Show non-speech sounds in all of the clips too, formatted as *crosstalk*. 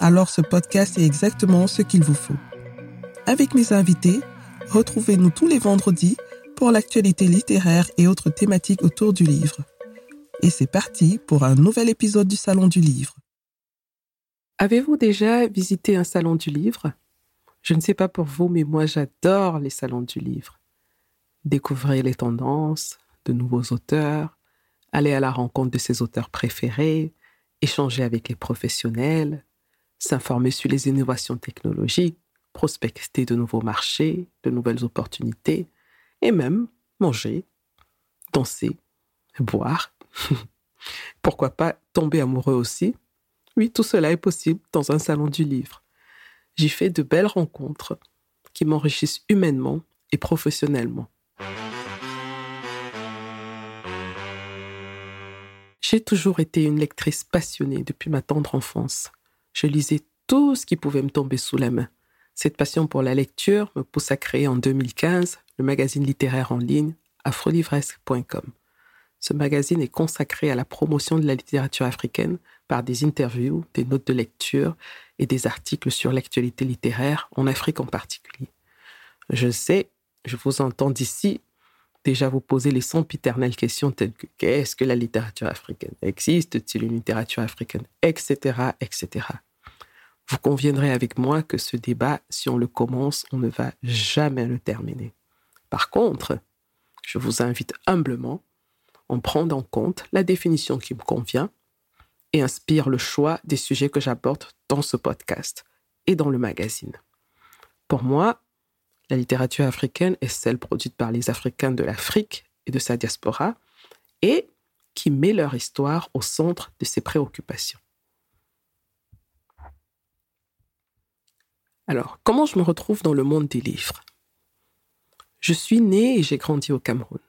alors ce podcast est exactement ce qu'il vous faut. Avec mes invités, Retrouvez-nous tous les vendredis pour l'actualité littéraire et autres thématiques autour du livre. Et c'est parti pour un nouvel épisode du Salon du Livre. Avez-vous déjà visité un salon du livre? Je ne sais pas pour vous, mais moi j'adore les salons du livre. Découvrir les tendances, de nouveaux auteurs, aller à la rencontre de ses auteurs préférés, échanger avec les professionnels, s'informer sur les innovations technologiques, prospecter de nouveaux marchés, de nouvelles opportunités, et même manger, danser, boire. *laughs* Pourquoi pas tomber amoureux aussi? Oui, tout cela est possible dans un salon du livre. J'y fais de belles rencontres qui m'enrichissent humainement et professionnellement. J'ai toujours été une lectrice passionnée depuis ma tendre enfance. Je lisais tout ce qui pouvait me tomber sous la main. Cette passion pour la lecture me pousse à créer en 2015 le magazine littéraire en ligne afrolivresque.com. Ce magazine est consacré à la promotion de la littérature africaine par des interviews, des notes de lecture et des articles sur l'actualité littéraire, en Afrique en particulier. Je sais, je vous entends d'ici déjà vous poser les sempiternelles questions telles que qu'est-ce que la littérature africaine Existe-t-il une littérature africaine Etc. etc. Vous conviendrez avec moi que ce débat, si on le commence, on ne va jamais le terminer. Par contre, je vous invite humblement à prendre en compte la définition qui me convient et inspire le choix des sujets que j'apporte dans ce podcast et dans le magazine. Pour moi, la littérature africaine est celle produite par les Africains de l'Afrique et de sa diaspora et qui met leur histoire au centre de ses préoccupations. Alors, comment je me retrouve dans le monde des livres? Je suis née et j'ai grandi au Cameroun,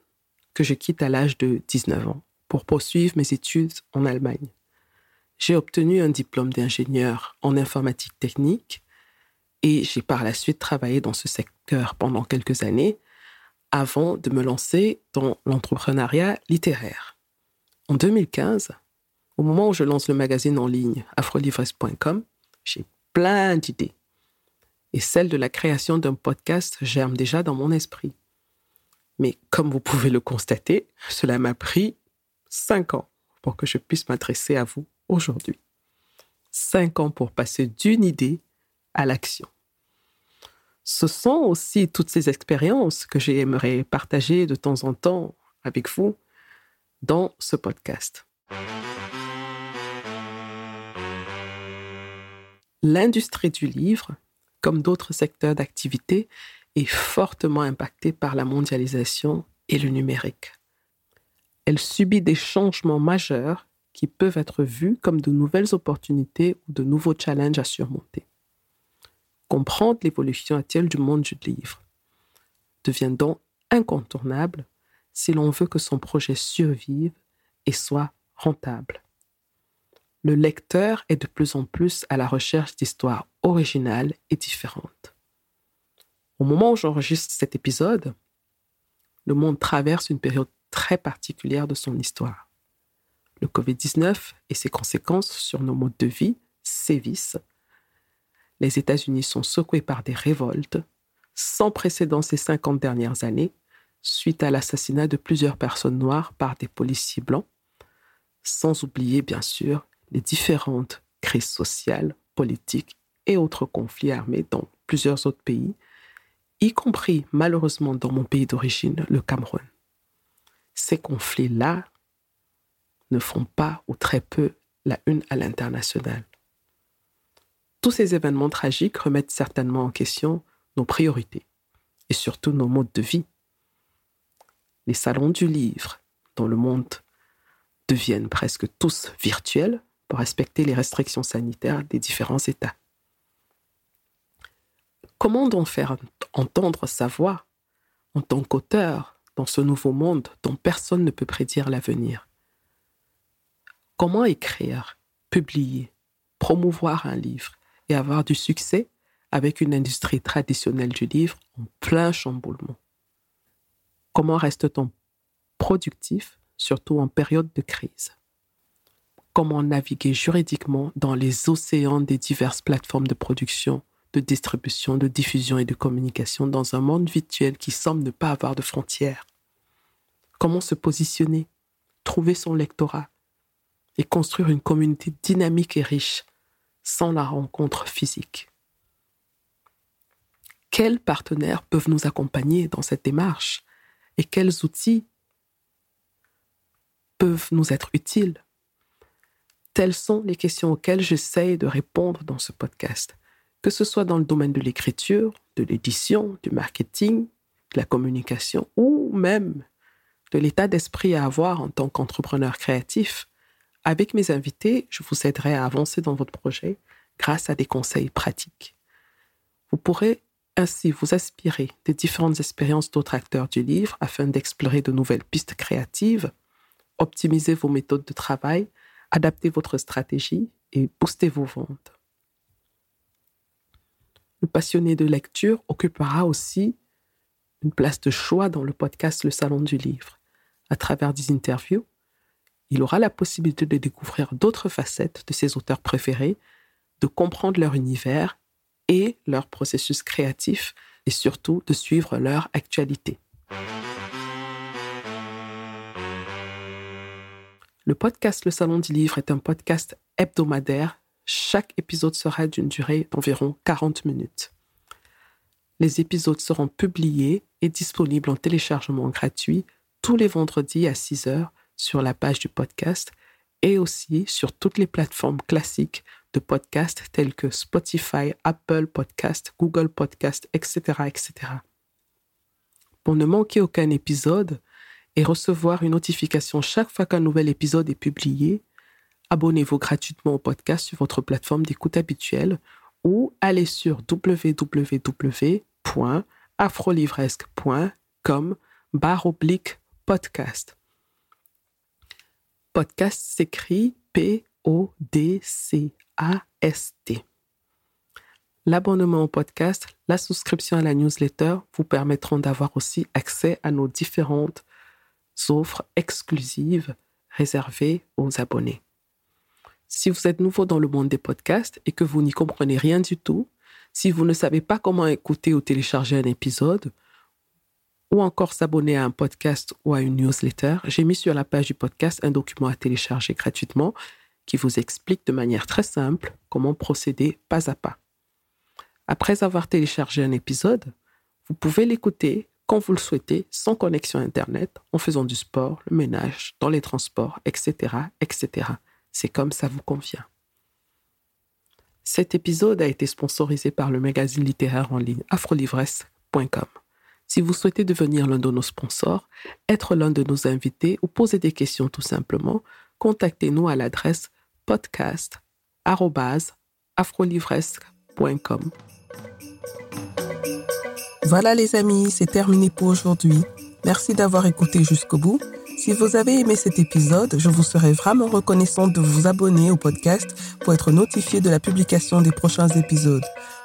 que je quitte à l'âge de 19 ans pour poursuivre mes études en Allemagne. J'ai obtenu un diplôme d'ingénieur en informatique technique et j'ai par la suite travaillé dans ce secteur pendant quelques années avant de me lancer dans l'entrepreneuriat littéraire. En 2015, au moment où je lance le magazine en ligne afrolivres.com, j'ai plein d'idées et celle de la création d'un podcast germe déjà dans mon esprit. Mais comme vous pouvez le constater, cela m'a pris cinq ans pour que je puisse m'adresser à vous aujourd'hui. Cinq ans pour passer d'une idée à l'action. Ce sont aussi toutes ces expériences que j'aimerais partager de temps en temps avec vous dans ce podcast. L'industrie du livre comme d'autres secteurs d'activité, est fortement impactée par la mondialisation et le numérique. Elle subit des changements majeurs qui peuvent être vus comme de nouvelles opportunités ou de nouveaux challenges à surmonter. Comprendre l'évolution actuelle du monde du livre devient donc incontournable si l'on veut que son projet survive et soit rentable le lecteur est de plus en plus à la recherche d'histoires originales et différentes. Au moment où j'enregistre cet épisode, le monde traverse une période très particulière de son histoire. Le Covid-19 et ses conséquences sur nos modes de vie sévissent. Les États-Unis sont secoués par des révoltes sans précédent ces 50 dernières années suite à l'assassinat de plusieurs personnes noires par des policiers blancs, sans oublier bien sûr les différentes crises sociales, politiques et autres conflits armés dans plusieurs autres pays, y compris malheureusement dans mon pays d'origine, le Cameroun. Ces conflits-là ne font pas ou très peu la une à l'international. Tous ces événements tragiques remettent certainement en question nos priorités et surtout nos modes de vie. Les salons du livre dans le monde deviennent presque tous virtuels pour respecter les restrictions sanitaires des différents États. Comment donc faire entendre sa voix en tant qu'auteur dans ce nouveau monde dont personne ne peut prédire l'avenir? Comment écrire, publier, promouvoir un livre? Avoir du succès avec une industrie traditionnelle du livre en plein chamboulement. Comment reste-t-on productif, surtout en période de crise? Comment naviguer juridiquement dans les océans des diverses plateformes de production, de distribution, de diffusion et de communication dans un monde virtuel qui semble ne pas avoir de frontières? Comment se positionner, trouver son lectorat et construire une communauté dynamique et riche sans la rencontre physique Quels partenaires peuvent nous accompagner dans cette démarche et quels outils peuvent nous être utiles? Telles sont les questions auxquelles j'essaye de répondre dans ce podcast, que ce soit dans le domaine de l'écriture, de l'édition, du marketing, de la communication ou même de l'état d'esprit à avoir en tant qu'entrepreneur créatif. Avec mes invités, je vous aiderai à avancer dans votre projet grâce à des conseils pratiques. Vous pourrez ainsi vous aspirer des différentes expériences d'autres acteurs du livre afin d'explorer de nouvelles pistes créatives, optimiser vos méthodes de travail, adapter votre stratégie et booster vos ventes. Le passionné de lecture occupera aussi une place de choix dans le podcast Le Salon du Livre. À travers des interviews, il aura la possibilité de découvrir d'autres facettes de ses auteurs préférés, de comprendre leur univers et leur processus créatif et surtout de suivre leur actualité. Le podcast Le Salon du Livre est un podcast hebdomadaire. Chaque épisode sera d'une durée d'environ 40 minutes. Les épisodes seront publiés et disponibles en téléchargement gratuit tous les vendredis à 6 heures sur la page du podcast et aussi sur toutes les plateformes classiques de podcasts tels que Spotify, Apple Podcast, Google Podcast, etc., etc. Pour ne manquer aucun épisode et recevoir une notification chaque fois qu'un nouvel épisode est publié, abonnez-vous gratuitement au podcast sur votre plateforme d'écoute habituelle ou allez sur www.afrolivresque.com barre oblique podcast. Podcast s'écrit P-O-D-C AST. L'abonnement au podcast, la souscription à la newsletter vous permettront d'avoir aussi accès à nos différentes offres exclusives réservées aux abonnés. Si vous êtes nouveau dans le monde des podcasts et que vous n'y comprenez rien du tout, si vous ne savez pas comment écouter ou télécharger un épisode, ou encore s'abonner à un podcast ou à une newsletter, j'ai mis sur la page du podcast un document à télécharger gratuitement qui vous explique de manière très simple comment procéder pas à pas. Après avoir téléchargé un épisode, vous pouvez l'écouter quand vous le souhaitez sans connexion Internet, en faisant du sport, le ménage, dans les transports, etc. etc. C'est comme ça vous convient. Cet épisode a été sponsorisé par le magazine littéraire en ligne afrolivresse.com. Si vous souhaitez devenir l'un de nos sponsors, être l'un de nos invités ou poser des questions tout simplement, contactez-nous à l'adresse podcast.afrolivresque.com. Voilà les amis, c'est terminé pour aujourd'hui. Merci d'avoir écouté jusqu'au bout. Si vous avez aimé cet épisode, je vous serais vraiment reconnaissant de vous abonner au podcast pour être notifié de la publication des prochains épisodes.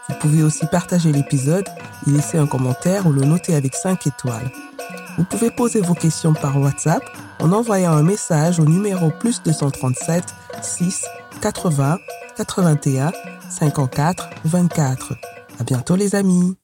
Vous pouvez aussi partager l'épisode, y laisser un commentaire ou le noter avec 5 étoiles. Vous pouvez poser vos questions par WhatsApp en envoyant un message au numéro plus 237 6 80 81 54 24. À bientôt les amis.